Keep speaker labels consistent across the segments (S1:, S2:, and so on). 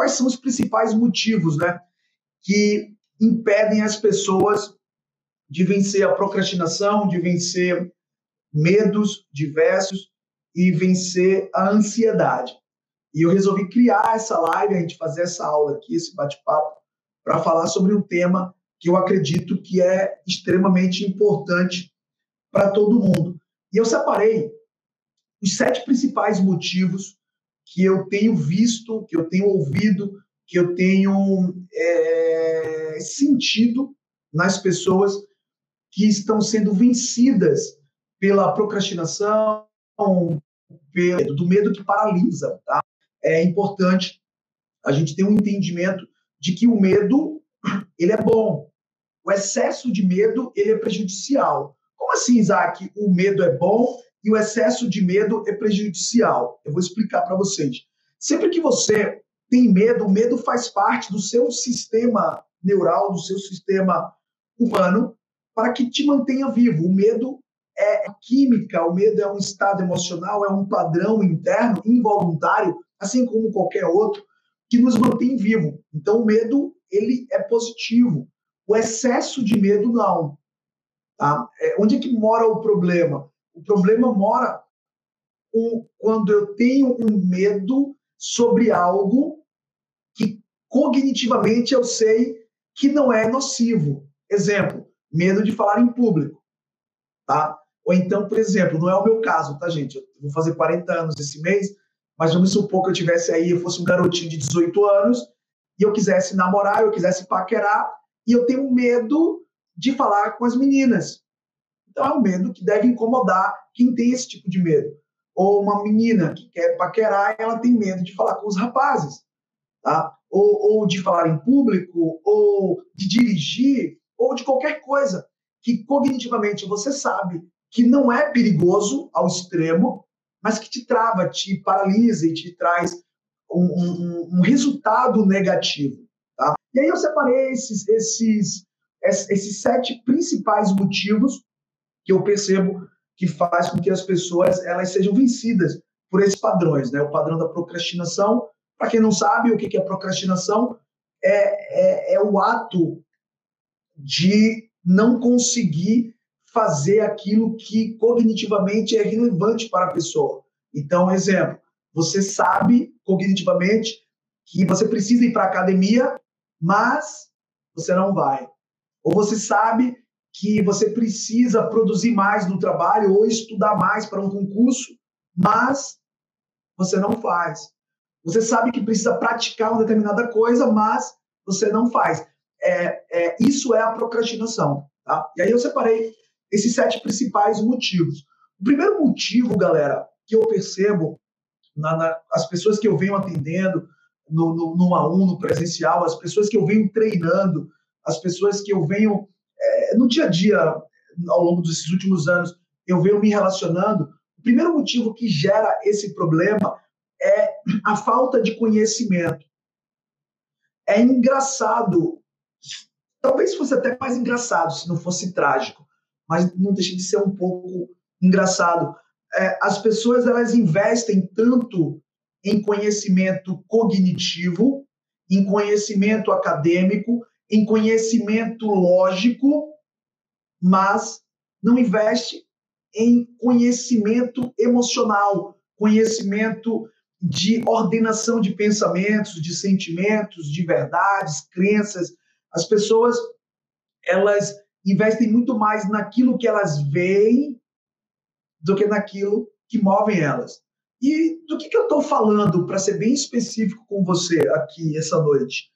S1: quais são os principais motivos, né, que impedem as pessoas de vencer a procrastinação, de vencer medos diversos e vencer a ansiedade. E eu resolvi criar essa live, a gente fazer essa aula aqui, esse bate-papo, para falar sobre um tema que eu acredito que é extremamente importante para todo mundo. E eu separei os sete principais motivos que eu tenho visto, que eu tenho ouvido, que eu tenho é, sentido nas pessoas que estão sendo vencidas pela procrastinação, pelo, do medo que paralisa. Tá? É importante a gente ter um entendimento de que o medo ele é bom. O excesso de medo ele é prejudicial. Como assim, Isaac? O medo é bom e o excesso de medo é prejudicial. Eu vou explicar para vocês. Sempre que você tem medo, o medo faz parte do seu sistema neural, do seu sistema humano, para que te mantenha vivo. O medo é química, o medo é um estado emocional, é um padrão interno, involuntário, assim como qualquer outro, que nos mantém vivo. Então, o medo ele é positivo. O excesso de medo não. Tá? É, onde é que mora o problema? O problema mora quando eu tenho um medo sobre algo que cognitivamente eu sei que não é nocivo. Exemplo, medo de falar em público. Tá? Ou então, por exemplo, não é o meu caso, tá, gente? Eu vou fazer 40 anos esse mês, mas vamos supor que eu tivesse aí, eu fosse um garotinho de 18 anos, e eu quisesse namorar, eu quisesse paquerar, e eu tenho medo de falar com as meninas. Então é um medo que deve incomodar quem tem esse tipo de medo. Ou uma menina que quer paquerar, ela tem medo de falar com os rapazes, tá? Ou, ou de falar em público, ou de dirigir, ou de qualquer coisa que cognitivamente você sabe que não é perigoso ao extremo, mas que te trava, te paralisa e te traz um, um, um resultado negativo. Tá? E aí eu separei esses, esses, esses sete principais motivos que eu percebo que faz com que as pessoas elas sejam vencidas por esses padrões, né? O padrão da procrastinação, para quem não sabe o que é procrastinação, é, é, é o ato de não conseguir fazer aquilo que cognitivamente é relevante para a pessoa. Então, exemplo, você sabe cognitivamente que você precisa ir para a academia, mas você não vai. Ou você sabe que você precisa produzir mais no trabalho ou estudar mais para um concurso, mas você não faz. Você sabe que precisa praticar uma determinada coisa, mas você não faz. É, é, isso é a procrastinação. Tá? E aí eu separei esses sete principais motivos. O primeiro motivo, galera, que eu percebo na, na, as pessoas que eu venho atendendo no, no, no a um, no presencial, as pessoas que eu venho treinando, as pessoas que eu venho é, no dia a dia, ao longo desses últimos anos, eu venho me relacionando. O primeiro motivo que gera esse problema é a falta de conhecimento. É engraçado, talvez fosse até mais engraçado se não fosse trágico, mas não deixa de ser um pouco engraçado. É, as pessoas elas investem tanto em conhecimento cognitivo, em conhecimento acadêmico, em conhecimento lógico, mas não investe em conhecimento emocional, conhecimento de ordenação de pensamentos, de sentimentos, de verdades, crenças. As pessoas elas investem muito mais naquilo que elas veem do que naquilo que movem elas. E do que, que eu estou falando, para ser bem específico com você aqui essa noite?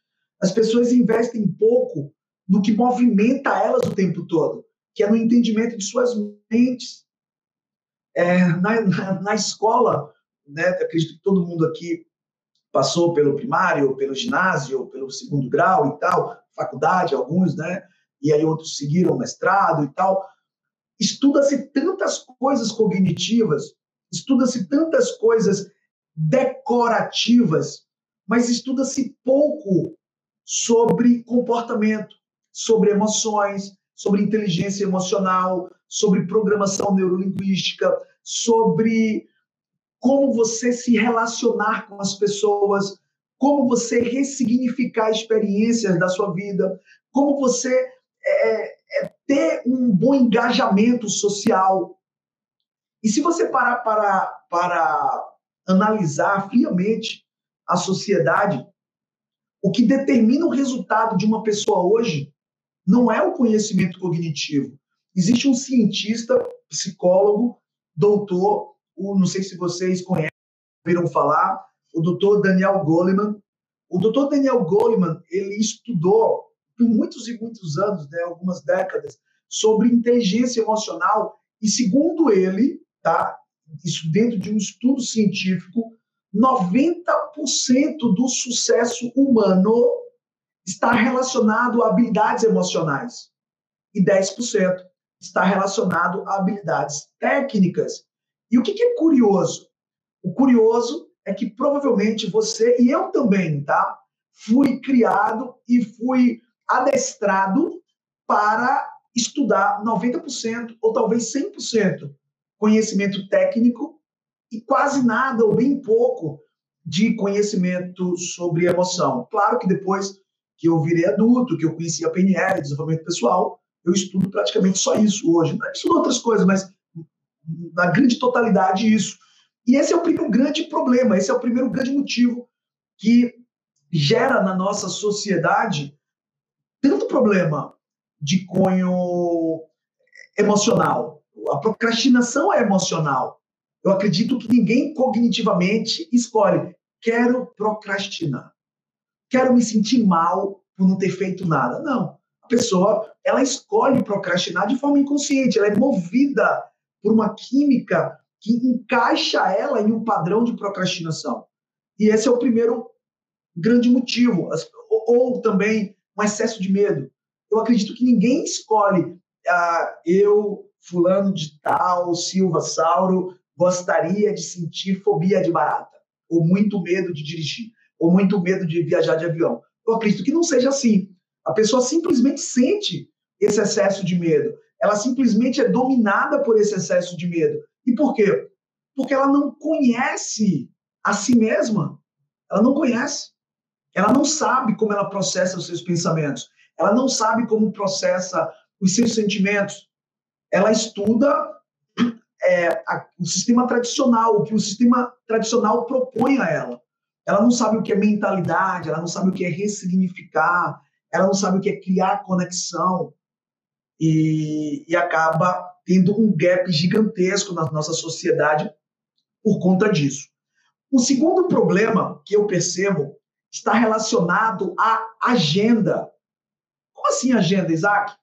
S1: As pessoas investem pouco no que movimenta elas o tempo todo, que é no entendimento de suas mentes. É, na, na, na, escola, né, acredito que todo mundo aqui passou pelo primário, pelo ginásio, pelo segundo grau e tal, faculdade, alguns, né? E aí outros seguiram mestrado e tal. Estuda-se tantas coisas cognitivas, estuda-se tantas coisas decorativas, mas estuda-se pouco sobre comportamento, sobre emoções, sobre inteligência emocional, sobre programação neurolinguística, sobre como você se relacionar com as pessoas, como você ressignificar experiências da sua vida, como você é, é, ter um bom engajamento social. E se você parar para, para analisar friamente a sociedade, o que determina o resultado de uma pessoa hoje não é o conhecimento cognitivo. Existe um cientista, psicólogo, doutor, o, não sei se vocês conhecem, viram falar, o doutor Daniel Goleman. O doutor Daniel Goleman, ele estudou por muitos e muitos anos, né, algumas décadas, sobre inteligência emocional e segundo ele, tá, isso dentro de um estudo científico, 90% do sucesso humano está relacionado a habilidades emocionais e 10% está relacionado a habilidades técnicas. E o que, é curioso? O curioso é que provavelmente você e eu também, tá? Fui criado e fui adestrado para estudar 90% ou talvez 100% conhecimento técnico e quase nada ou bem pouco de conhecimento sobre emoção. Claro que depois que eu virei adulto, que eu conheci a PNL, desenvolvimento pessoal, eu estudo praticamente só isso hoje. Não estudo outras coisas, mas na grande totalidade isso. E esse é o primeiro grande problema, esse é o primeiro grande motivo que gera na nossa sociedade tanto problema de cunho emocional. A procrastinação é emocional. Eu acredito que ninguém cognitivamente escolhe, quero procrastinar. Quero me sentir mal por não ter feito nada. Não. A pessoa, ela escolhe procrastinar de forma inconsciente, ela é movida por uma química que encaixa ela em um padrão de procrastinação. E esse é o primeiro grande motivo. Ou, também um excesso de medo. Eu acredito que ninguém escolhe ah, eu, fulano de tal, Silva Sauro, gostaria de sentir fobia de barata, ou muito medo de dirigir, ou muito medo de viajar de avião. Eu acredito que não seja assim. A pessoa simplesmente sente esse excesso de medo. Ela simplesmente é dominada por esse excesso de medo. E por quê? Porque ela não conhece a si mesma. Ela não conhece. Ela não sabe como ela processa os seus pensamentos. Ela não sabe como processa os seus sentimentos. Ela estuda é, a, o sistema tradicional, o que o sistema tradicional propõe a ela. Ela não sabe o que é mentalidade, ela não sabe o que é ressignificar, ela não sabe o que é criar conexão e, e acaba tendo um gap gigantesco na nossa sociedade por conta disso. O segundo problema que eu percebo está relacionado à agenda. Como assim agenda, Isaac?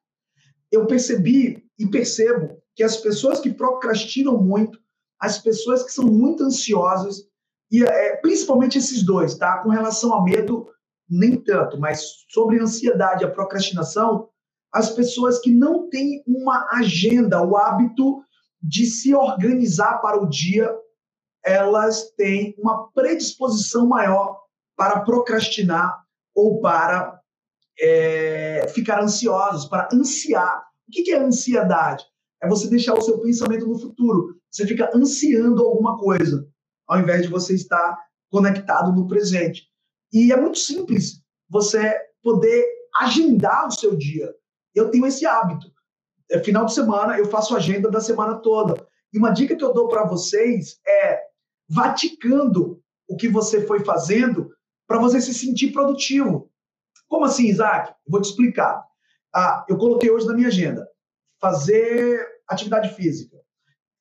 S1: Eu percebi e percebo que as pessoas que procrastinam muito, as pessoas que são muito ansiosas, e é, principalmente esses dois, tá? Com relação a medo, nem tanto, mas sobre ansiedade, a procrastinação, as pessoas que não têm uma agenda, o hábito de se organizar para o dia, elas têm uma predisposição maior para procrastinar ou para é, ficar ansiosos, para ansiar. O que é ansiedade? É você deixar o seu pensamento no futuro. Você fica ansiando alguma coisa, ao invés de você estar conectado no presente. E é muito simples você poder agendar o seu dia. Eu tenho esse hábito. É, final de semana, eu faço agenda da semana toda. E uma dica que eu dou para vocês é vaticando o que você foi fazendo para você se sentir produtivo. Como assim, Isaac? Vou te explicar. Ah, eu coloquei hoje na minha agenda fazer atividade física,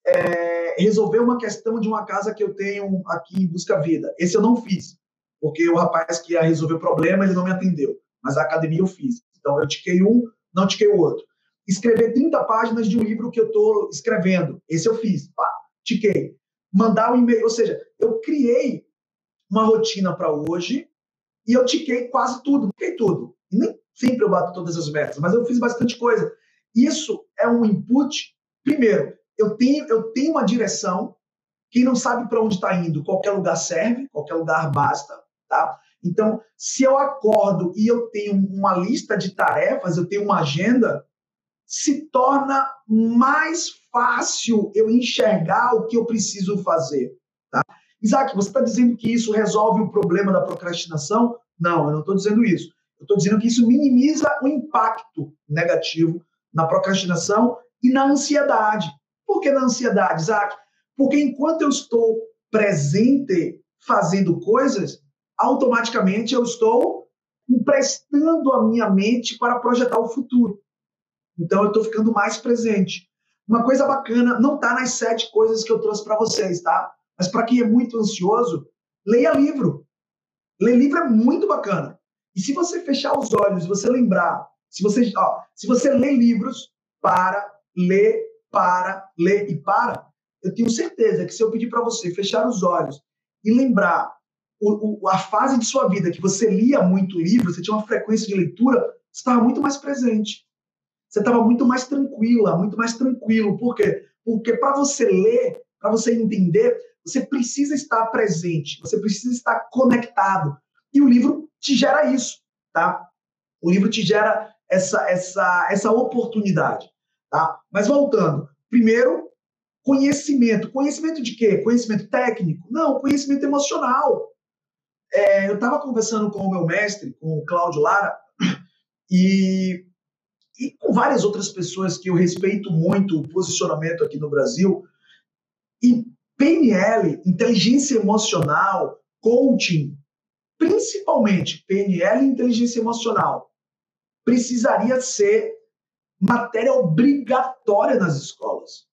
S1: é, resolver uma questão de uma casa que eu tenho aqui em Busca Vida. Esse eu não fiz, porque o rapaz que ia resolver o problema, ele não me atendeu. Mas a academia eu fiz. Então, eu tiquei um, não tiquei o outro. Escrever 30 páginas de um livro que eu estou escrevendo. Esse eu fiz. Pá, tiquei. Mandar um e-mail. Ou seja, eu criei uma rotina para hoje e eu tiquei quase tudo. Tiquei tudo. E nem sempre eu bato todas as metas, mas eu fiz bastante coisa. Isso é um input. Primeiro, eu tenho, eu tenho uma direção. Quem não sabe para onde está indo, qualquer lugar serve, qualquer lugar basta. Tá? Então, se eu acordo e eu tenho uma lista de tarefas, eu tenho uma agenda, se torna mais fácil eu enxergar o que eu preciso fazer. Tá? Isaac, você está dizendo que isso resolve o problema da procrastinação? Não, eu não estou dizendo isso. Eu estou dizendo que isso minimiza o impacto negativo na procrastinação e na ansiedade. Por que na ansiedade, Isaac? Porque enquanto eu estou presente fazendo coisas, automaticamente eu estou emprestando a minha mente para projetar o futuro. Então eu estou ficando mais presente. Uma coisa bacana, não está nas sete coisas que eu trouxe para vocês, tá? Mas para quem é muito ansioso, leia livro. Ler livro é muito bacana. E se você fechar os olhos, você lembrar, se você, ó, se você lê livros, para, lê, para, lê e para, eu tenho certeza que se eu pedir para você fechar os olhos e lembrar o, o, a fase de sua vida que você lia muito livro, você tinha uma frequência de leitura, você estava muito mais presente. Você estava muito mais tranquila, muito mais tranquilo. Por quê? Porque para você ler, para você entender, você precisa estar presente, você precisa estar conectado. E o livro te gera isso, tá? O livro te gera essa, essa, essa oportunidade, tá? Mas voltando, primeiro, conhecimento. Conhecimento de quê? Conhecimento técnico? Não, conhecimento emocional. É, eu estava conversando com o meu mestre, com o Cláudio Lara, e, e com várias outras pessoas que eu respeito muito o posicionamento aqui no Brasil. E PNL, inteligência emocional, coaching, principalmente PNL inteligência emocional, precisaria ser matéria obrigatória nas escolas.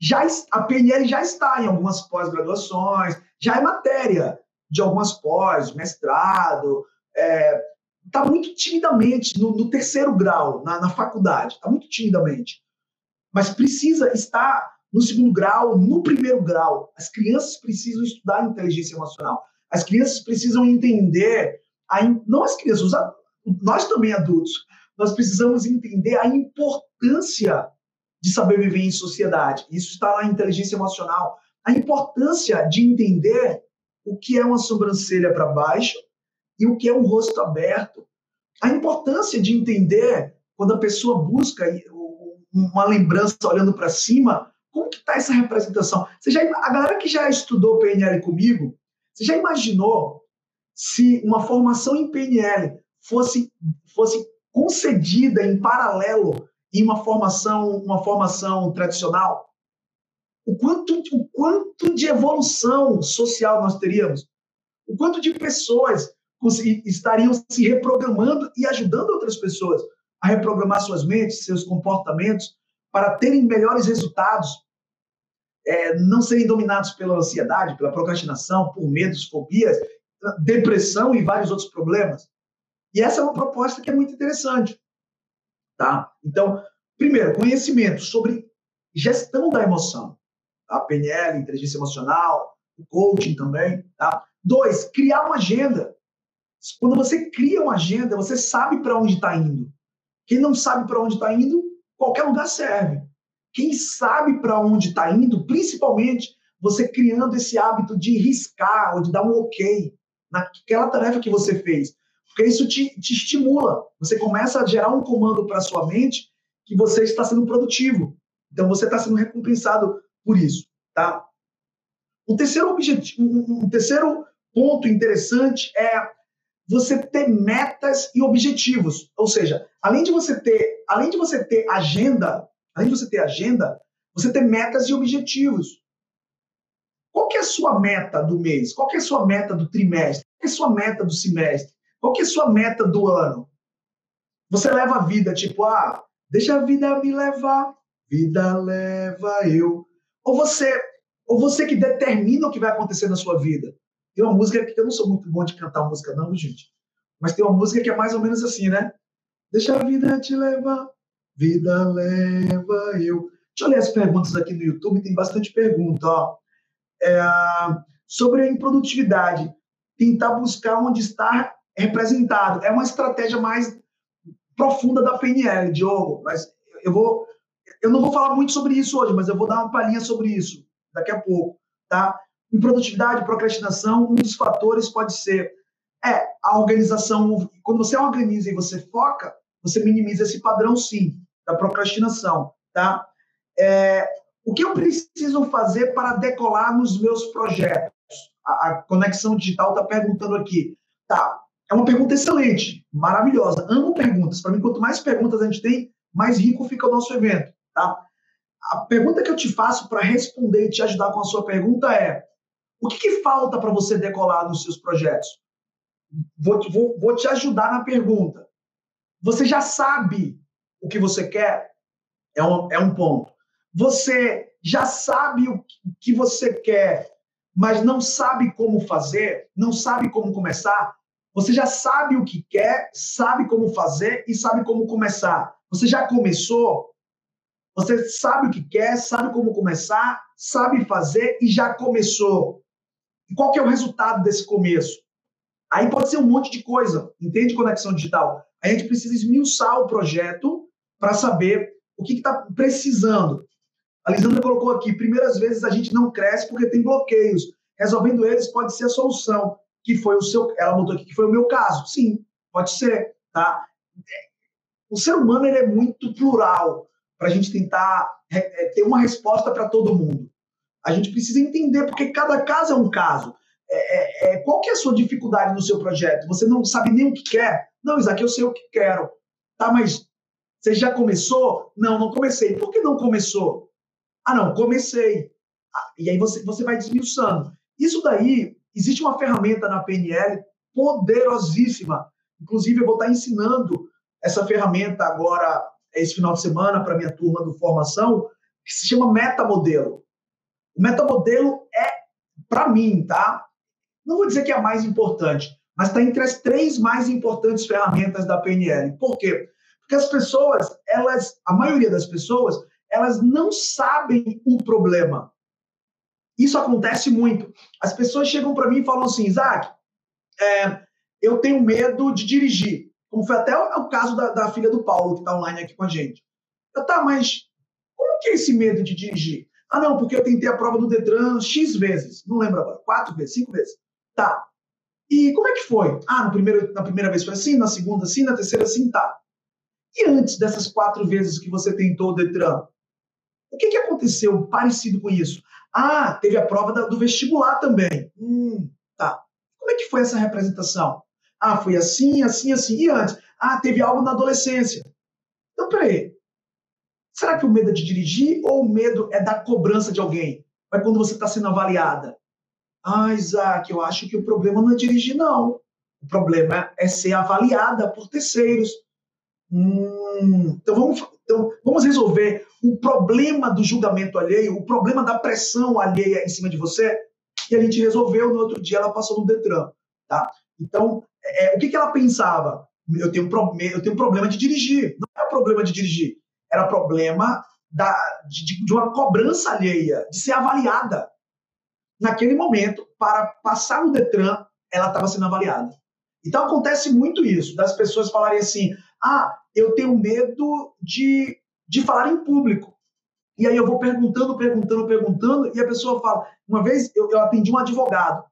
S1: Já, a PNL já está em algumas pós-graduações, já é matéria de algumas pós, mestrado, está é, muito timidamente no, no terceiro grau, na, na faculdade, está muito timidamente. Mas precisa estar no segundo grau, no primeiro grau. As crianças precisam estudar inteligência emocional. As crianças precisam entender, a, não as crianças, nós também adultos, nós precisamos entender a importância de saber viver em sociedade. Isso está na inteligência emocional. A importância de entender o que é uma sobrancelha para baixo e o que é um rosto aberto. A importância de entender quando a pessoa busca uma lembrança olhando para cima, como que está essa representação? Você já, a galera que já estudou PNL comigo, você já imaginou se uma formação em PNL fosse, fosse concedida em paralelo em uma formação, uma formação tradicional? o quanto, o quanto de evolução social nós teríamos, o quanto de pessoas estariam se reprogramando e ajudando outras pessoas a reprogramar suas mentes, seus comportamentos, para terem melhores resultados, é, não serem dominados pela ansiedade, pela procrastinação, por medos, fobias, depressão e vários outros problemas. E essa é uma proposta que é muito interessante. Tá? Então, primeiro, conhecimento sobre gestão da emoção a PNL, inteligência emocional, o coaching também. Tá? Dois, criar uma agenda. Quando você cria uma agenda, você sabe para onde está indo. Quem não sabe para onde está indo, qualquer lugar serve. Quem sabe para onde está indo, principalmente você criando esse hábito de riscar ou de dar um ok naquela tarefa que você fez. Porque isso te, te estimula. Você começa a gerar um comando para sua mente que você está sendo produtivo. Então você está sendo recompensado por isso, tá? Um terceiro objetivo, um terceiro ponto interessante é você ter metas e objetivos, ou seja, além de você ter, além de você ter agenda, além de você ter agenda, você ter metas e objetivos. Qual que é a sua meta do mês? Qual que é a sua meta do trimestre? Qual que é a sua meta do semestre? Qual que é a sua meta do ano? Você leva a vida tipo, ah, deixa a vida me levar, vida leva eu. Ou você, ou você que determina o que vai acontecer na sua vida. Tem uma música que eu não sou muito bom de cantar música, não, gente. Mas tem uma música que é mais ou menos assim, né? Deixa a vida te levar, vida leva eu. Deixa eu ler as perguntas aqui no YouTube, tem bastante pergunta. Ó. É, sobre a improdutividade, tentar buscar onde está representado. É uma estratégia mais profunda da PNL, Diogo, mas eu vou eu não vou falar muito sobre isso hoje, mas eu vou dar uma palhinha sobre isso daqui a pouco, tá? Improdutividade, procrastinação, um dos fatores pode ser é a organização. Quando você organiza e você foca, você minimiza esse padrão, sim, da procrastinação, tá? É, O que eu preciso fazer para decolar nos meus projetos? A, a Conexão Digital está perguntando aqui. Tá, é uma pergunta excelente, maravilhosa. Amo perguntas. Para mim, quanto mais perguntas a gente tem, mais rico fica o nosso evento. Tá? A pergunta que eu te faço para responder e te ajudar com a sua pergunta é: o que, que falta para você decolar nos seus projetos? Vou, vou, vou te ajudar na pergunta. Você já sabe o que você quer? É um, é um ponto. Você já sabe o que você quer, mas não sabe como fazer, não sabe como começar? Você já sabe o que quer, sabe como fazer e sabe como começar. Você já começou? Você sabe o que quer, sabe como começar, sabe fazer e já começou. E qual que é o resultado desse começo? Aí pode ser um monte de coisa, entende conexão digital? A gente precisa esmiuçar o projeto para saber o que está precisando. A Lisandra colocou aqui, primeiras vezes a gente não cresce porque tem bloqueios. Resolvendo eles pode ser a solução, que foi o seu, ela botou aqui que foi o meu caso. Sim, pode ser, tá? O ser humano ele é muito plural para a gente tentar é, ter uma resposta para todo mundo. A gente precisa entender porque cada caso é um caso. É, é, é, qual que é a sua dificuldade no seu projeto? Você não sabe nem o que quer? Não, Isaac, eu sei o que quero. Tá, mas você já começou? Não, não comecei. Por que não começou? Ah, não, comecei. Ah, e aí você, você vai desmiuçando. Isso daí, existe uma ferramenta na PNL poderosíssima. Inclusive, eu vou estar ensinando essa ferramenta agora, esse final de semana, para minha turma do formação, que se chama metamodelo. O metamodelo é, para mim, tá? Não vou dizer que é a mais importante, mas está entre as três mais importantes ferramentas da PNL. Por quê? Porque as pessoas, elas, a maioria das pessoas, elas não sabem o problema. Isso acontece muito. As pessoas chegam para mim e falam assim, Isaac, é, eu tenho medo de dirigir. Como foi até o, caso da, da, filha do Paulo, que está online aqui com a gente. Eu, tá, mas como que é esse medo de dirigir? Ah, não, porque eu tentei a prova do Detran X vezes. Não lembro agora. Quatro vezes, cinco vezes. Tá. E como é que foi? Ah, no primeiro, na primeira vez foi assim, na segunda assim, na terceira assim, tá. E antes dessas quatro vezes que você tentou o Detran, o que, que aconteceu parecido com isso? Ah, teve a prova da, do vestibular também. Hum, tá. Como é que foi essa representação? Ah, foi assim, assim, assim. E antes? Ah, teve algo na adolescência. Então, peraí. Será que o medo é de dirigir ou o medo é da cobrança de alguém? Vai quando você está sendo avaliada. Ah, Isaac, eu acho que o problema não é dirigir, não. O problema é ser avaliada por terceiros. Hum, então, vamos, então, vamos resolver o problema do julgamento alheio, o problema da pressão alheia em cima de você. E a gente resolveu, no outro dia ela passou no Detran. Tá? Então, é, o que, que ela pensava? Eu tenho, um eu tenho problema de dirigir. Não era problema de dirigir, era problema da, de, de uma cobrança alheia, de ser avaliada. Naquele momento, para passar no Detran, ela estava sendo avaliada. Então acontece muito isso, das pessoas falarem assim: ah, eu tenho medo de, de falar em público. E aí eu vou perguntando, perguntando, perguntando, e a pessoa fala. Uma vez eu, eu atendi um advogado,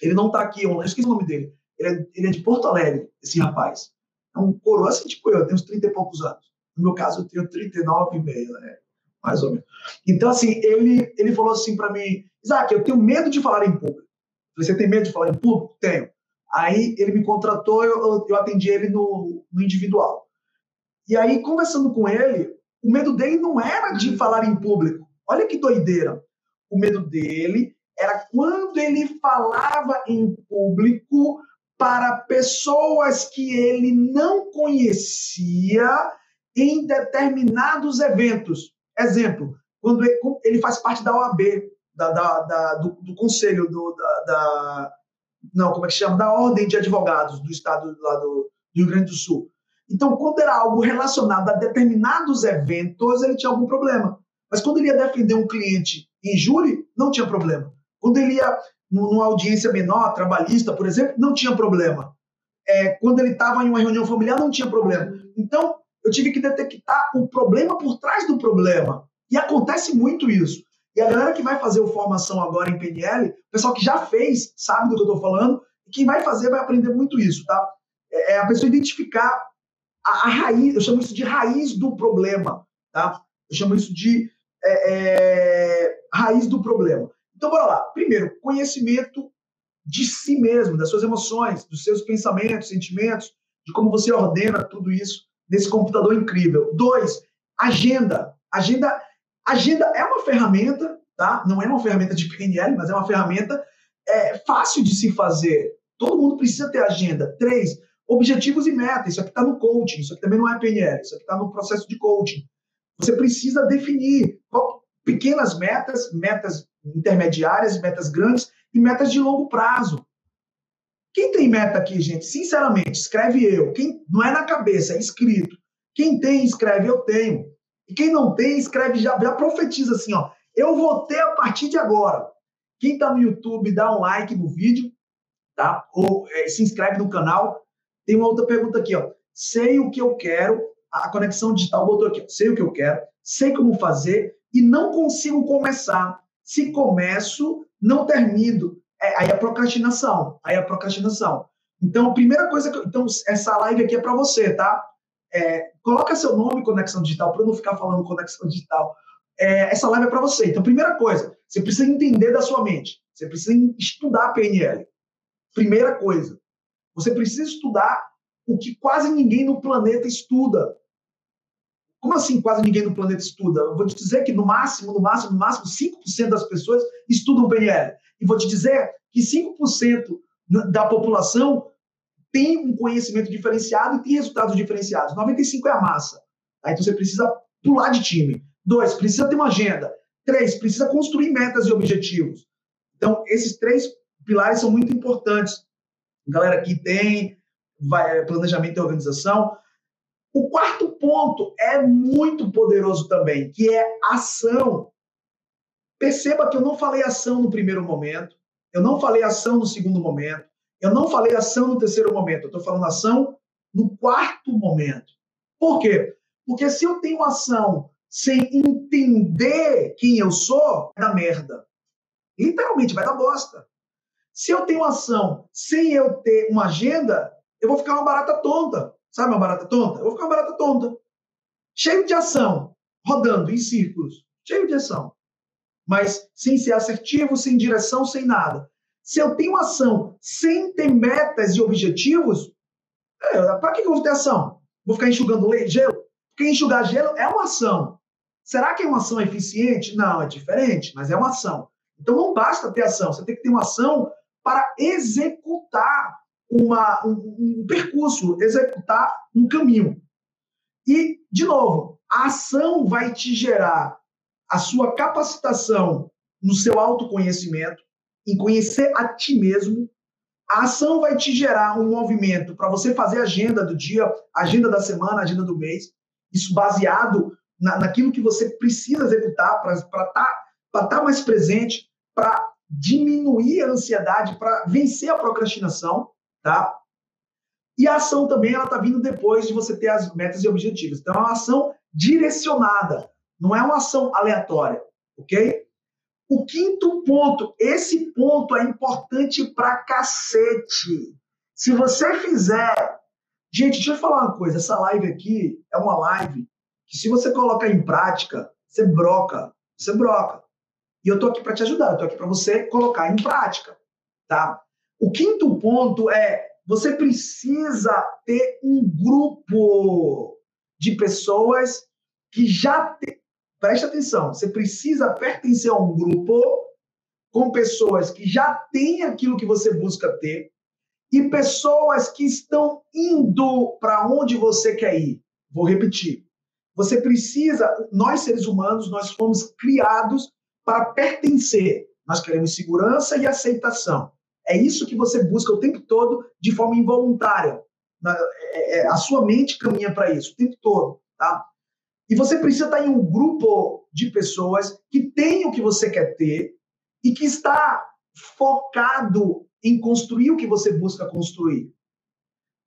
S1: ele não está aqui, eu esqueci o nome dele. Ele é, ele é, de Porto Alegre, esse rapaz. É um coroa assim, tipo eu, tenho uns 30 e poucos anos. No meu caso, eu tenho 39 e meio, né? Mais ou menos. Então, assim, ele, ele falou assim para mim, Isaac, eu tenho medo de falar em público. Você tem medo de falar em público? Tenho. Aí ele me contratou, eu, eu atendi ele no, no individual. E aí, conversando com ele, o medo dele não era de falar em público. Olha que doideira. O medo dele era quando ele falava em público para pessoas que ele não conhecia em determinados eventos. Exemplo, quando ele faz parte da OAB, da, da, da do, do, conselho do, da, não, como é que chama? Da Ordem de Advogados do Estado lá do, do Rio Grande do Sul. Então, quando era algo relacionado a determinados eventos, ele tinha algum problema. Mas quando ele ia defender um cliente em júri, não tinha problema. Quando ele ia numa audiência menor, trabalhista, por exemplo, não tinha problema. É, quando ele estava em uma reunião familiar, não tinha problema. Então, eu tive que detectar o problema por trás do problema. E acontece muito isso. E a galera que vai fazer o formação agora em PNL, o pessoal que já fez, sabe do que eu estou falando, e quem vai fazer vai aprender muito isso, tá? É, é a pessoa identificar a, a, raiz, eu chamo isso de raiz do problema, tá? Eu chamo isso de é, é, raiz do problema. Então, bora lá. Primeiro, conhecimento de si mesmo, das suas emoções, dos seus pensamentos, sentimentos, de como você ordena tudo isso nesse computador incrível. Dois, agenda. Agenda, agenda é uma ferramenta, tá? Não é uma ferramenta de PNL, mas é uma ferramenta é, fácil de se fazer. Todo mundo precisa ter agenda. Três, objetivos e metas. Isso aqui está no coaching, isso aqui também não é PNL, isso aqui está no processo de coaching. Você precisa definir pequenas metas, metas intermediárias, metas grandes e metas de longo prazo. Quem tem meta aqui, gente? Sinceramente, escreve eu. Quem não é na cabeça, é escrito. Quem tem, escreve eu tenho. E quem não tem, escreve já, já profetiza assim, ó. Eu vou ter a partir de agora. Quem está no YouTube, dá um like no vídeo, tá? Ou é, se inscreve no canal. Tem uma outra pergunta aqui, ó. Sei o que eu quero. A conexão digital botou aqui, ó. Sei o que eu quero, sei como fazer e não consigo começar. Se começo, não termino. É, aí é procrastinação. Aí é procrastinação. Então, a primeira coisa que. Então, essa live aqui é para você, tá? É, coloca seu nome Conexão Digital, para eu não ficar falando Conexão Digital é, essa live é para você. Então, primeira coisa, você precisa entender da sua mente. Você precisa estudar a PNL. Primeira coisa. Você precisa estudar o que quase ninguém no planeta estuda. Como assim quase ninguém no planeta estuda? Eu vou te dizer que no máximo, no máximo, no máximo, 5% das pessoas estudam PNL. E vou te dizer que 5% da população tem um conhecimento diferenciado e tem resultados diferenciados. 95% é a massa. Tá? Então você precisa pular de time. Dois, precisa ter uma agenda. Três, precisa construir metas e objetivos. Então, esses três pilares são muito importantes. Galera que tem vai, planejamento e organização. O quarto ponto é muito poderoso também, que é ação. Perceba que eu não falei ação no primeiro momento, eu não falei ação no segundo momento, eu não falei ação no terceiro momento, eu estou falando ação no quarto momento. Por quê? Porque se eu tenho ação sem entender quem eu sou, vai dar merda. Literalmente, vai dar bosta. Se eu tenho ação sem eu ter uma agenda, eu vou ficar uma barata tonta. Sabe uma barata tonta? Eu vou ficar uma barata tonta. Cheio de ação, rodando em círculos. Cheio de ação. Mas sem ser assertivo, sem direção, sem nada. Se eu tenho ação sem ter metas e objetivos, é, para que eu vou ter ação? Vou ficar enxugando gelo? Porque enxugar gelo é uma ação. Será que é uma ação eficiente? Não, é diferente, mas é uma ação. Então não basta ter ação, você tem que ter uma ação para executar uma, um, um percurso, executar um caminho. E, de novo, a ação vai te gerar a sua capacitação no seu autoconhecimento, em conhecer a ti mesmo. A ação vai te gerar um movimento para você fazer a agenda do dia, agenda da semana, agenda do mês. Isso baseado na, naquilo que você precisa executar para estar tá, tá mais presente, para diminuir a ansiedade, para vencer a procrastinação, tá? E a ação também ela está vindo depois de você ter as metas e objetivos. Então é uma ação direcionada, não é uma ação aleatória, ok? O quinto ponto, esse ponto é importante pra cacete. Se você fizer. Gente, deixa eu falar uma coisa. Essa live aqui é uma live que se você colocar em prática, você broca, você broca. E eu tô aqui para te ajudar, eu tô aqui para você colocar em prática, tá? O quinto ponto é você precisa ter um grupo de pessoas que já te... preste atenção, você precisa pertencer a um grupo com pessoas que já têm aquilo que você busca ter e pessoas que estão indo para onde você quer ir. Vou repetir. Você precisa, nós seres humanos, nós fomos criados para pertencer. Nós queremos segurança e aceitação. É isso que você busca o tempo todo de forma involuntária. É, é, a sua mente caminha para isso o tempo todo, tá? E você precisa estar em um grupo de pessoas que têm o que você quer ter e que está focado em construir o que você busca construir.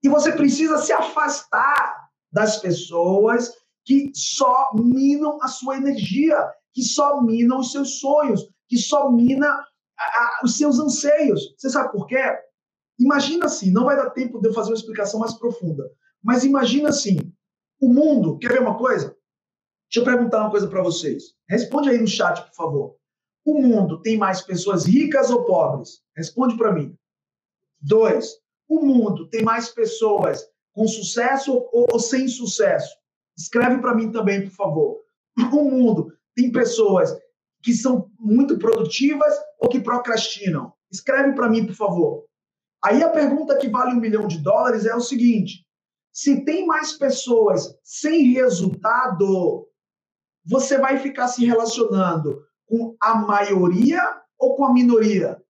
S1: E você precisa se afastar das pessoas que só minam a sua energia, que só minam os seus sonhos, que só mina a, a, os seus anseios. Você sabe por quê? Imagina assim, não vai dar tempo de eu fazer uma explicação mais profunda, mas imagina assim, o mundo, quer ver uma coisa? Deixa eu perguntar uma coisa para vocês. Responde aí no chat, por favor. O mundo tem mais pessoas ricas ou pobres? Responde para mim. Dois. O mundo tem mais pessoas com sucesso ou, ou sem sucesso? Escreve para mim também, por favor. O mundo tem pessoas que são muito produtivas ou que procrastinam? Escreve para mim, por favor. Aí a pergunta que vale um milhão de dólares é o seguinte: se tem mais pessoas sem resultado, você vai ficar se relacionando com a maioria ou com a minoria?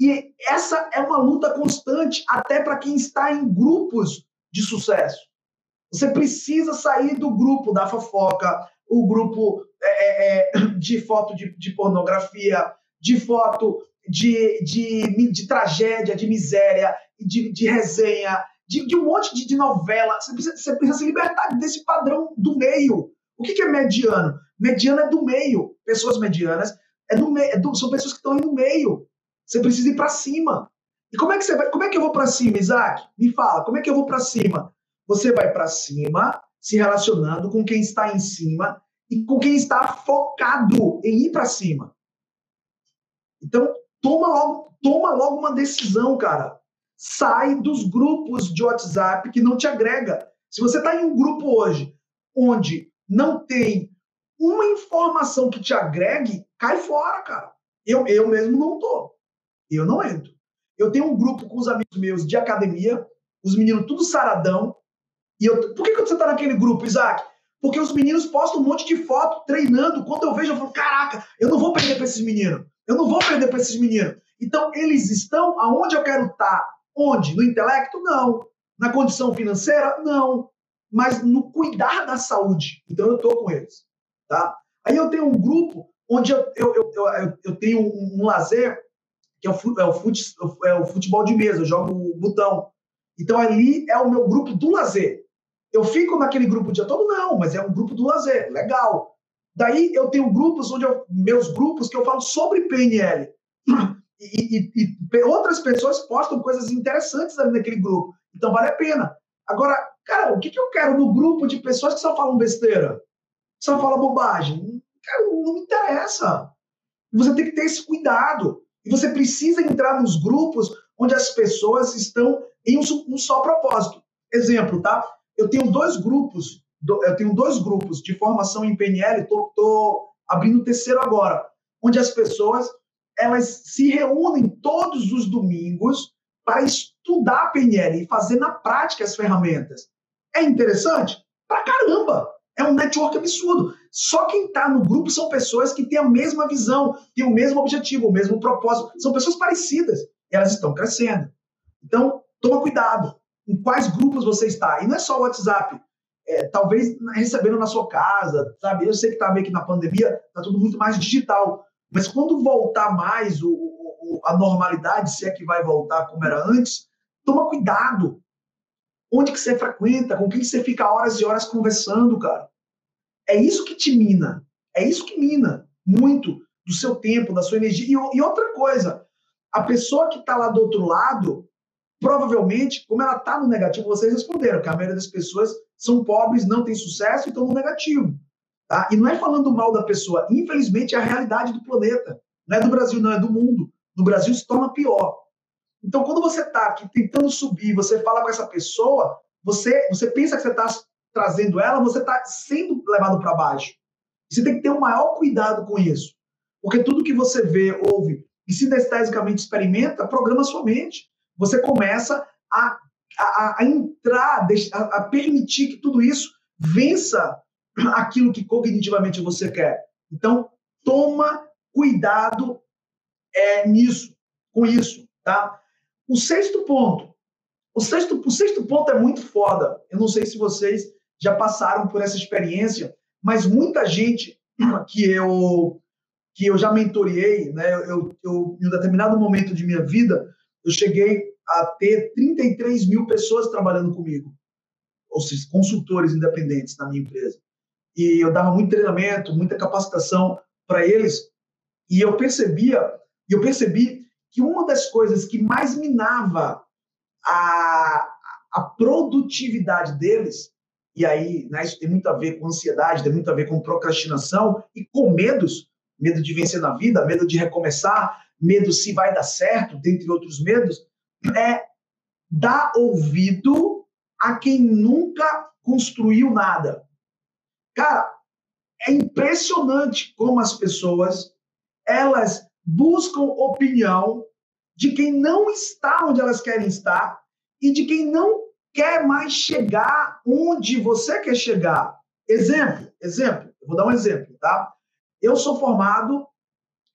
S1: E essa é uma luta constante, até para quem está em grupos de sucesso. Você precisa sair do grupo da fofoca, o grupo é, é, é de foto de, de, pornografia, de foto de, de, de tragédia, de miséria, de, de resenha, de, de, um monte de, de novela. Você precisa, você precisa se libertar desse padrão do meio. O que, que é mediano? Mediano é do meio. Pessoas medianas é do é do, são pessoas que estão no meio. Você precisa ir para cima. E como é que você vai? Como é que eu vou para cima, Isaac? Me fala, como é que eu vou para cima? Você vai para cima, se relacionando com quem está em cima e com quem está focado em ir para cima. Então, toma logo, toma logo uma decisão, cara. Sai dos grupos de WhatsApp que não te agrega. Se você está em um grupo hoje onde não tem uma informação que te agregue, cai fora, cara. Eu, eu mesmo não tô. Eu não entro. Eu tenho um grupo com os amigos meus de academia, os meninos tudo saradão. E eu, por que, que você tá naquele grupo, Isaac? Porque os meninos postam um monte de foto treinando. Quando eu vejo, eu falo, caraca, eu não vou perder para esses meninos. Eu não vou perder para esses meninos. Então, eles estão aonde eu quero estar. Tá. Onde? No intelecto? Não. Na condição financeira? Não mas no cuidar da saúde. Então eu estou com eles. Tá? Aí eu tenho um grupo onde eu, eu, eu, eu, tenho um, um lazer, que é o, é, o fute, é o futebol de mesa, eu jogo botão. Então ali é o meu grupo do lazer. Eu fico naquele grupo o dia todo? Não, mas é um grupo do lazer, legal. Daí eu tenho grupos onde eu, meus grupos que eu falo sobre PNL. E, e, e, outras pessoas postam coisas interessantes ali naquele grupo. Então vale a pena. Agora, cara, o que, que eu quero no grupo de pessoas que só falam besteira? Só falam bobagem? Cara, não me interessa. Você tem que ter esse cuidado. E você precisa entrar nos grupos onde as pessoas estão em um, um só propósito. Exemplo, tá? Eu tenho dois grupos, eu tenho dois grupos de formação em PNL, tô, abrindo o terceiro agora, onde as pessoas elas se reúnem todos os domingos para estudar PNL e fazer na prática as ferramentas. É interessante? Pra caramba! É um network absurdo. Só quem está no grupo são pessoas que têm a mesma visão, têm o mesmo objetivo, o mesmo propósito. São pessoas parecidas. Elas estão crescendo. Então, toma cuidado. Em quais grupos você está? E não é só o WhatsApp. É, talvez recebendo na sua casa, sabe? Eu sei que está meio que na pandemia, está tudo muito mais digital. Mas quando voltar mais o, a normalidade, se é que vai voltar como era antes, toma cuidado. Onde que você frequenta, com quem você fica horas e horas conversando, cara. É isso que te mina. É isso que mina muito do seu tempo, da sua energia. E, e outra coisa, a pessoa que está lá do outro lado, provavelmente, como ela está no negativo, vocês responderam que a maioria das pessoas são pobres, não tem sucesso e estão no negativo. Tá? E não é falando mal da pessoa, infelizmente é a realidade do planeta. Não é do Brasil, não, é do mundo no Brasil se torna pior. Então, quando você está aqui tentando subir, você fala com essa pessoa, você, você pensa que você está trazendo ela, você está sendo levado para baixo. Você tem que ter o um maior cuidado com isso. Porque tudo que você vê, ouve e sinestesicamente experimenta, programa sua mente. Você começa a, a, a entrar, a, permitir que tudo isso vença aquilo que cognitivamente você quer. Então, toma cuidado é, nisso, com isso, tá? O sexto ponto, o sexto, o sexto ponto é muito foda. Eu não sei se vocês já passaram por essa experiência, mas muita gente que eu que eu já mentoriei, né? Eu, eu em um determinado momento de minha vida, eu cheguei a ter 33 mil pessoas trabalhando comigo, ou seja, consultores independentes na minha empresa. E eu dava muito treinamento, muita capacitação para eles, e eu percebia eu percebi que uma das coisas que mais minava a, a produtividade deles e aí né, isso tem muito a ver com ansiedade, tem muito a ver com procrastinação e com medos, medo de vencer na vida, medo de recomeçar, medo se vai dar certo, dentre outros medos, é dar ouvido a quem nunca construiu nada. Cara, é impressionante como as pessoas elas buscam opinião de quem não está onde elas querem estar e de quem não quer mais chegar onde você quer chegar. Exemplo, exemplo, eu vou dar um exemplo, tá? Eu sou formado,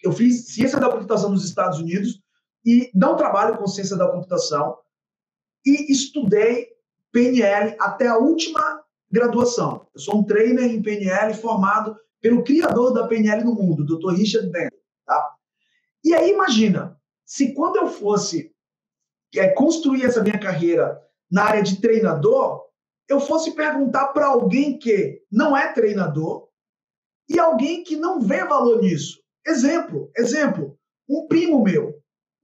S1: eu fiz ciência da computação nos Estados Unidos e não trabalho com ciência da computação e estudei PNL até a última graduação. Eu sou um trainer em PNL formado pelo criador da PNL no mundo, Dr. Richard Bandler, tá? E aí imagina, se quando eu fosse é, construir essa minha carreira na área de treinador, eu fosse perguntar para alguém que não é treinador e alguém que não vê valor nisso. Exemplo, exemplo, um primo meu,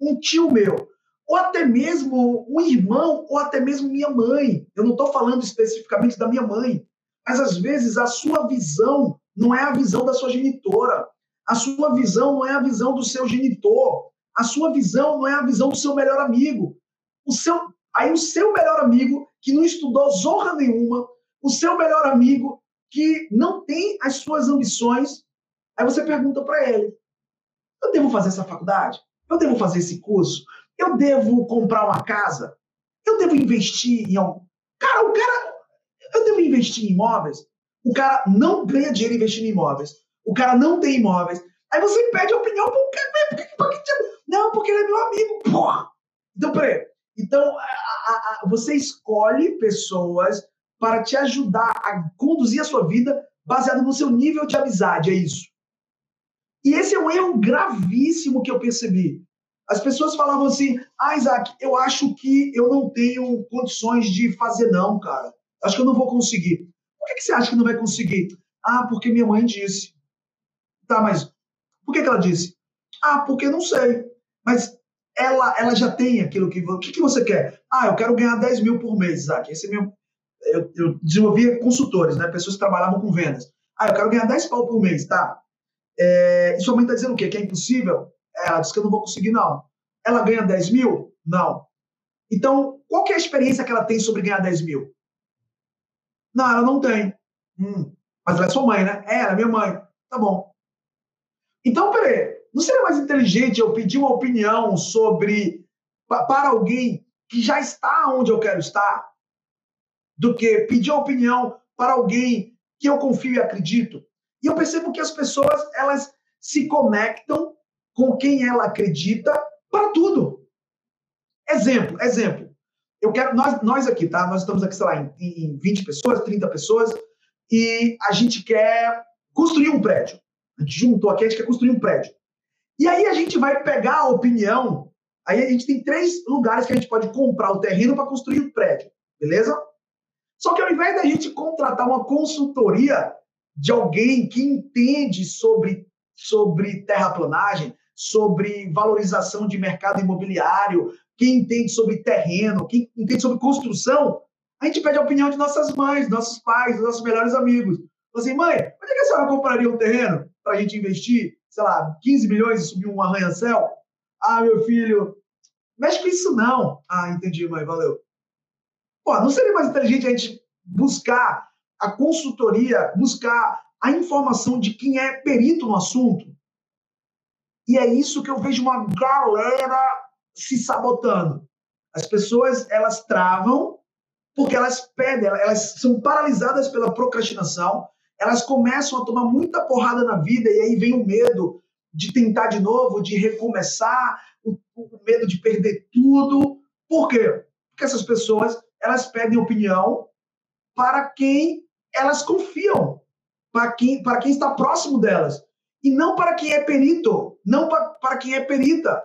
S1: um tio meu, ou até mesmo um irmão, ou até mesmo minha mãe. Eu não estou falando especificamente da minha mãe, mas às vezes a sua visão não é a visão da sua genitora, a sua visão não é a visão do seu genitor, a sua visão não é a visão do seu melhor amigo. O seu, Aí o seu melhor amigo, que não estudou zorra nenhuma, o seu melhor amigo, que não tem as suas ambições, aí você pergunta para ele: eu devo fazer essa faculdade? Eu devo fazer esse curso? Eu devo comprar uma casa? Eu devo investir em algum. Cara, o cara. Eu devo investir em imóveis? O cara não ganha dinheiro investindo em imóveis. O cara não tem imóveis. Aí você pede opinião pro cara. Não, porque ele é meu amigo. Porra! Então, peraí. Então, a, a, você escolhe pessoas para te ajudar a conduzir a sua vida baseado no seu nível de amizade, é isso. E esse é um erro gravíssimo que eu percebi. As pessoas falavam assim: ah, Isaac, eu acho que eu não tenho condições de fazer, não, cara. Acho que eu não vou conseguir. Por que, que você acha que não vai conseguir? Ah, porque minha mãe disse. Tá, mas por que, que ela disse? Ah, porque não sei. Mas ela, ela já tem aquilo que. O que, que você quer? Ah, eu quero ganhar 10 mil por mês, Isaac. Esse é meu. Eu, eu desenvolvia consultores, né? Pessoas que trabalhavam com vendas. Ah, eu quero ganhar 10 pau por mês, tá? É, e sua mãe está dizendo o quê? Que é impossível? É, ela disse que eu não vou conseguir, não. Ela ganha 10 mil? Não. Então, qual é a experiência que ela tem sobre ganhar 10 mil? Não, ela não tem. Hum, mas ela é sua mãe, né? É, ela é minha mãe. Tá bom. Então, peraí. Não seria mais inteligente eu pedir uma opinião sobre para alguém que já está onde eu quero estar do que pedir uma opinião para alguém que eu confio e acredito? E eu percebo que as pessoas elas se conectam com quem ela acredita para tudo. Exemplo, exemplo. Eu quero nós nós aqui, tá? Nós estamos aqui, sei lá, em, em 20 pessoas, 30 pessoas e a gente quer construir um prédio. A gente juntou aqui, a gente quer construir um prédio. E aí a gente vai pegar a opinião. Aí a gente tem três lugares que a gente pode comprar o terreno para construir o prédio, beleza? Só que ao invés da gente contratar uma consultoria de alguém que entende sobre, sobre terraplanagem, sobre valorização de mercado imobiliário, que entende sobre terreno, que entende sobre construção, a gente pede a opinião de nossas mães, nossos pais, nossos melhores amigos. Assim, mãe, onde é que a senhora compraria um terreno para a gente investir? sei lá, 15 milhões e subir um arranha-céu? Ah, meu filho, mexe com isso não. Ah, entendi, mãe, valeu. Pô, não seria mais inteligente a gente buscar a consultoria, buscar a informação de quem é perito no assunto? E é isso que eu vejo uma galera se sabotando. As pessoas, elas travam porque elas pedem, elas são paralisadas pela procrastinação, elas começam a tomar muita porrada na vida e aí vem o medo de tentar de novo, de recomeçar, o, o medo de perder tudo. Por quê? Porque essas pessoas elas pedem opinião para quem elas confiam, para quem, para quem está próximo delas, e não para quem é perito, não para, para quem é perita.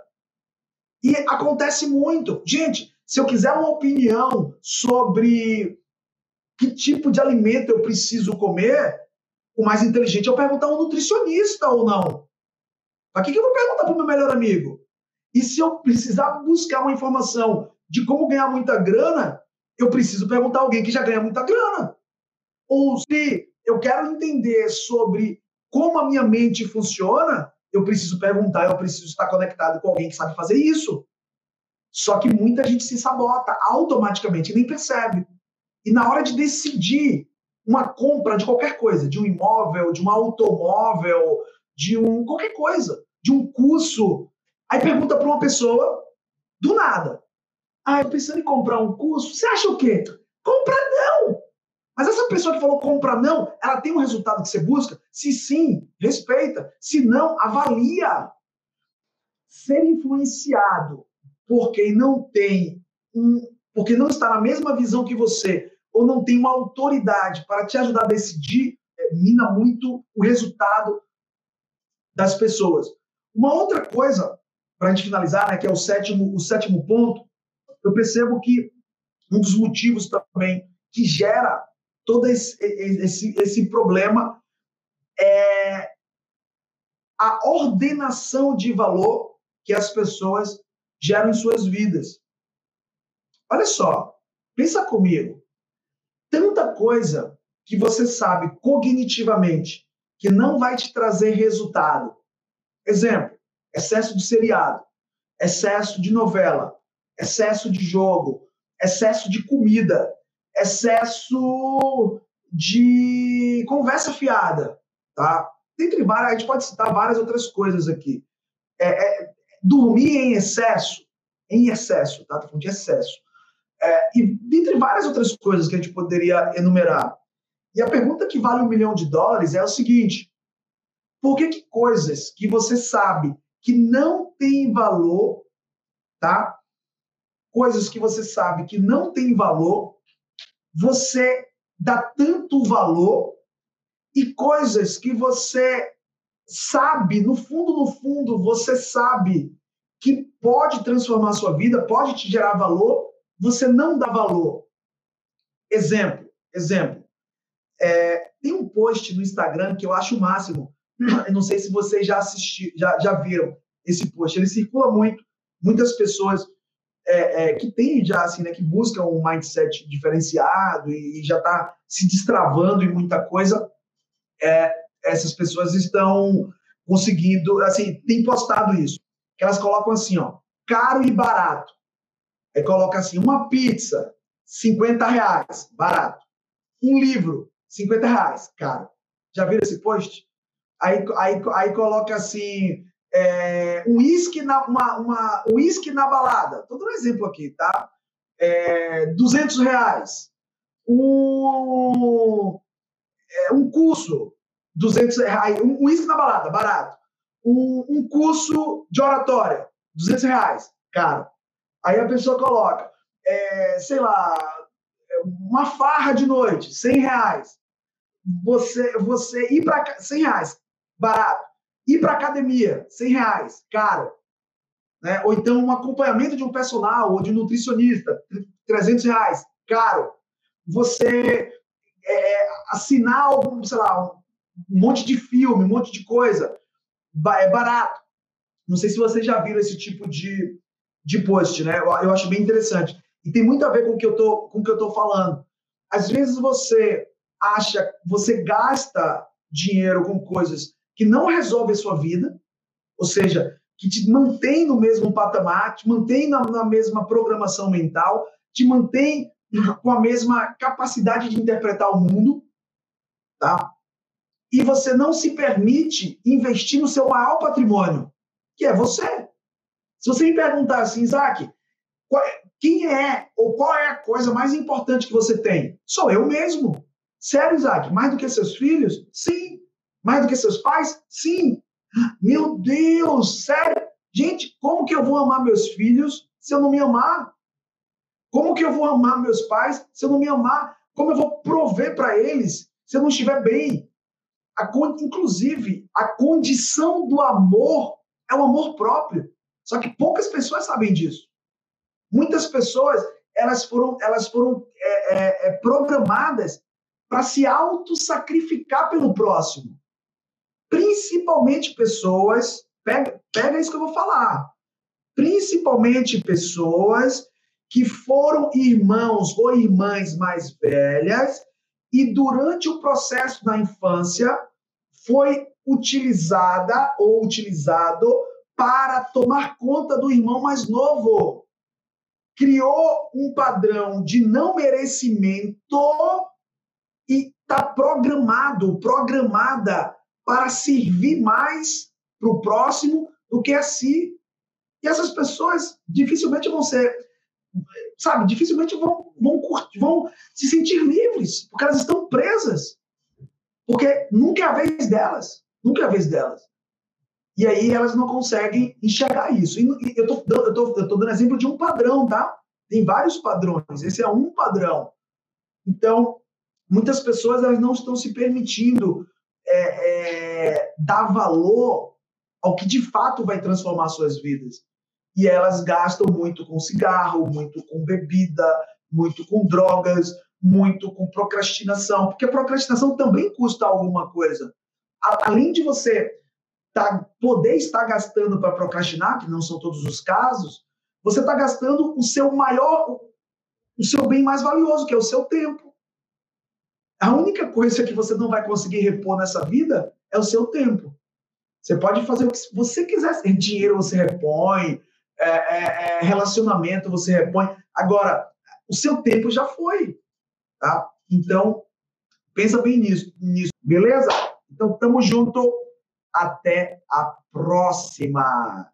S1: E acontece muito. Gente, se eu quiser uma opinião sobre que tipo de alimento eu preciso comer, o mais inteligente é eu perguntar a um nutricionista ou não. Para que, que eu vou perguntar para o meu melhor amigo? E se eu precisar buscar uma informação de como ganhar muita grana, eu preciso perguntar a alguém que já ganha muita grana. Ou se eu quero entender sobre como a minha mente funciona, eu preciso perguntar, eu preciso estar conectado com alguém que sabe fazer isso. Só que muita gente se sabota automaticamente, nem percebe. E na hora de decidir uma compra de qualquer coisa, de um imóvel, de um automóvel, de um qualquer coisa, de um curso, aí pergunta para uma pessoa do nada. Ah, eu pensando em comprar um curso, você acha o quê? Compra. Mas essa pessoa que falou compra não, ela tem um resultado que você busca? Se sim, respeita. Se não, avalia. Ser influenciado por quem não tem um, porque não está na mesma visão que você ou não tem uma autoridade para te ajudar a decidir, é, mina muito o resultado das pessoas. Uma outra coisa, para a gente finalizar, né, que é o sétimo, o sétimo ponto, eu percebo que um dos motivos também que gera todo esse, esse, esse problema é a ordenação de valor que as pessoas geram em suas vidas. Olha só, pensa comigo. Tanta coisa que você sabe cognitivamente que não vai te trazer resultado. Exemplo, excesso de seriado, excesso de novela, excesso de jogo, excesso de comida, excesso de conversa fiada, tá? Dentre várias, a gente pode citar várias outras coisas aqui. É, é, dormir em excesso, em excesso, tá? Falando de excesso. É, e dentre várias outras coisas que a gente poderia enumerar. E a pergunta que vale um milhão de dólares é o seguinte: por que, que coisas que você sabe que não têm valor, tá? Coisas que você sabe que não têm valor, você dá tanto valor e coisas que você sabe, no fundo, no fundo, você sabe que pode transformar a sua vida, pode te gerar valor, você não dá valor. Exemplo, exemplo. É, tem um post no Instagram que eu acho o máximo. Eu não sei se vocês já assistiram, já, já viram esse post. Ele circula muito. Muitas pessoas é, é, que têm já, assim, né, que buscam um mindset diferenciado e, e já está se destravando em muita coisa, é, essas pessoas estão conseguindo, assim, tem postado isso. Que elas colocam assim, ó, caro e barato. Aí coloca assim, uma pizza, 50 reais, barato. Um livro, 50 reais, caro. Já viram esse post? Aí, aí, aí coloca assim, é, um uísque na, uma, uma, um na balada. Estou dando um exemplo aqui, tá? É, 200 reais. Um, é, um curso, 200 reais. Um uísque na balada, barato. Um, um curso de oratória, 200 reais, caro. Aí a pessoa coloca, é, sei lá, uma farra de noite, 100 reais. Você, você ir para 100 reais, barato. Ir para academia, 100 reais, caro. Né? Ou então um acompanhamento de um personal ou de um nutricionista, 300 reais, caro. Você é, é, assinar algum, sei lá, um monte de filme, um monte de coisa, é barato. Não sei se vocês já viram esse tipo de, de post, né? Eu, eu acho bem interessante. E tem muito a ver com o que eu tô, com o que eu tô falando. Às vezes você acha, você gasta dinheiro com coisas que não resolvem a sua vida, ou seja, que te mantém no mesmo patamar, te mantém na, na mesma programação mental, te mantém com a mesma capacidade de interpretar o mundo, tá? E você não se permite investir no seu maior patrimônio, que é você. Se você me perguntar assim, Isaac, é, quem é ou qual é a coisa mais importante que você tem? Sou eu mesmo. Sério, Isaac? Mais do que seus filhos? Sim. Mais do que seus pais? Sim. Meu Deus, sério? Gente, como que eu vou amar meus filhos se eu não me amar? Como que eu vou amar meus pais se eu não me amar? Como eu vou prover para eles se eu não estiver bem? A, inclusive, a condição do amor é o amor próprio. Só que poucas pessoas sabem disso. Muitas pessoas elas foram, elas foram é, é, é programadas para se auto-sacrificar pelo próximo. Principalmente pessoas, pega, pega isso que eu vou falar, principalmente pessoas que foram irmãos ou irmãs mais velhas e durante o processo da infância foi utilizada ou utilizado para tomar conta do irmão mais novo. Criou um padrão de não merecimento e está programado, programada para servir mais para o próximo do que a si. E essas pessoas dificilmente vão ser, sabe, dificilmente vão, vão, vão se sentir livres, porque elas estão presas. Porque nunca é a vez delas. Nunca é a vez delas. E aí elas não conseguem enxergar isso. E eu tô, eu tô, eu tô dando exemplo de um padrão, tá? Tem vários padrões. Esse é um padrão. Então, muitas pessoas elas não estão se permitindo é, é, dar valor ao que de fato vai transformar suas vidas. E elas gastam muito com cigarro, muito com bebida, muito com drogas, muito com procrastinação, porque a procrastinação também custa alguma coisa. Além de você tá, poder estar gastando para procrastinar, que não são todos os casos, você está gastando o seu maior, o seu bem mais valioso, que é o seu tempo. A única coisa que você não vai conseguir repor nessa vida é o seu tempo. Você pode fazer o que você quiser. Dinheiro você repõe, é, é, é, relacionamento você repõe. Agora, o seu tempo já foi. Tá? Então, pensa bem nisso, nisso. Beleza? Então, tamo junto. Até a próxima.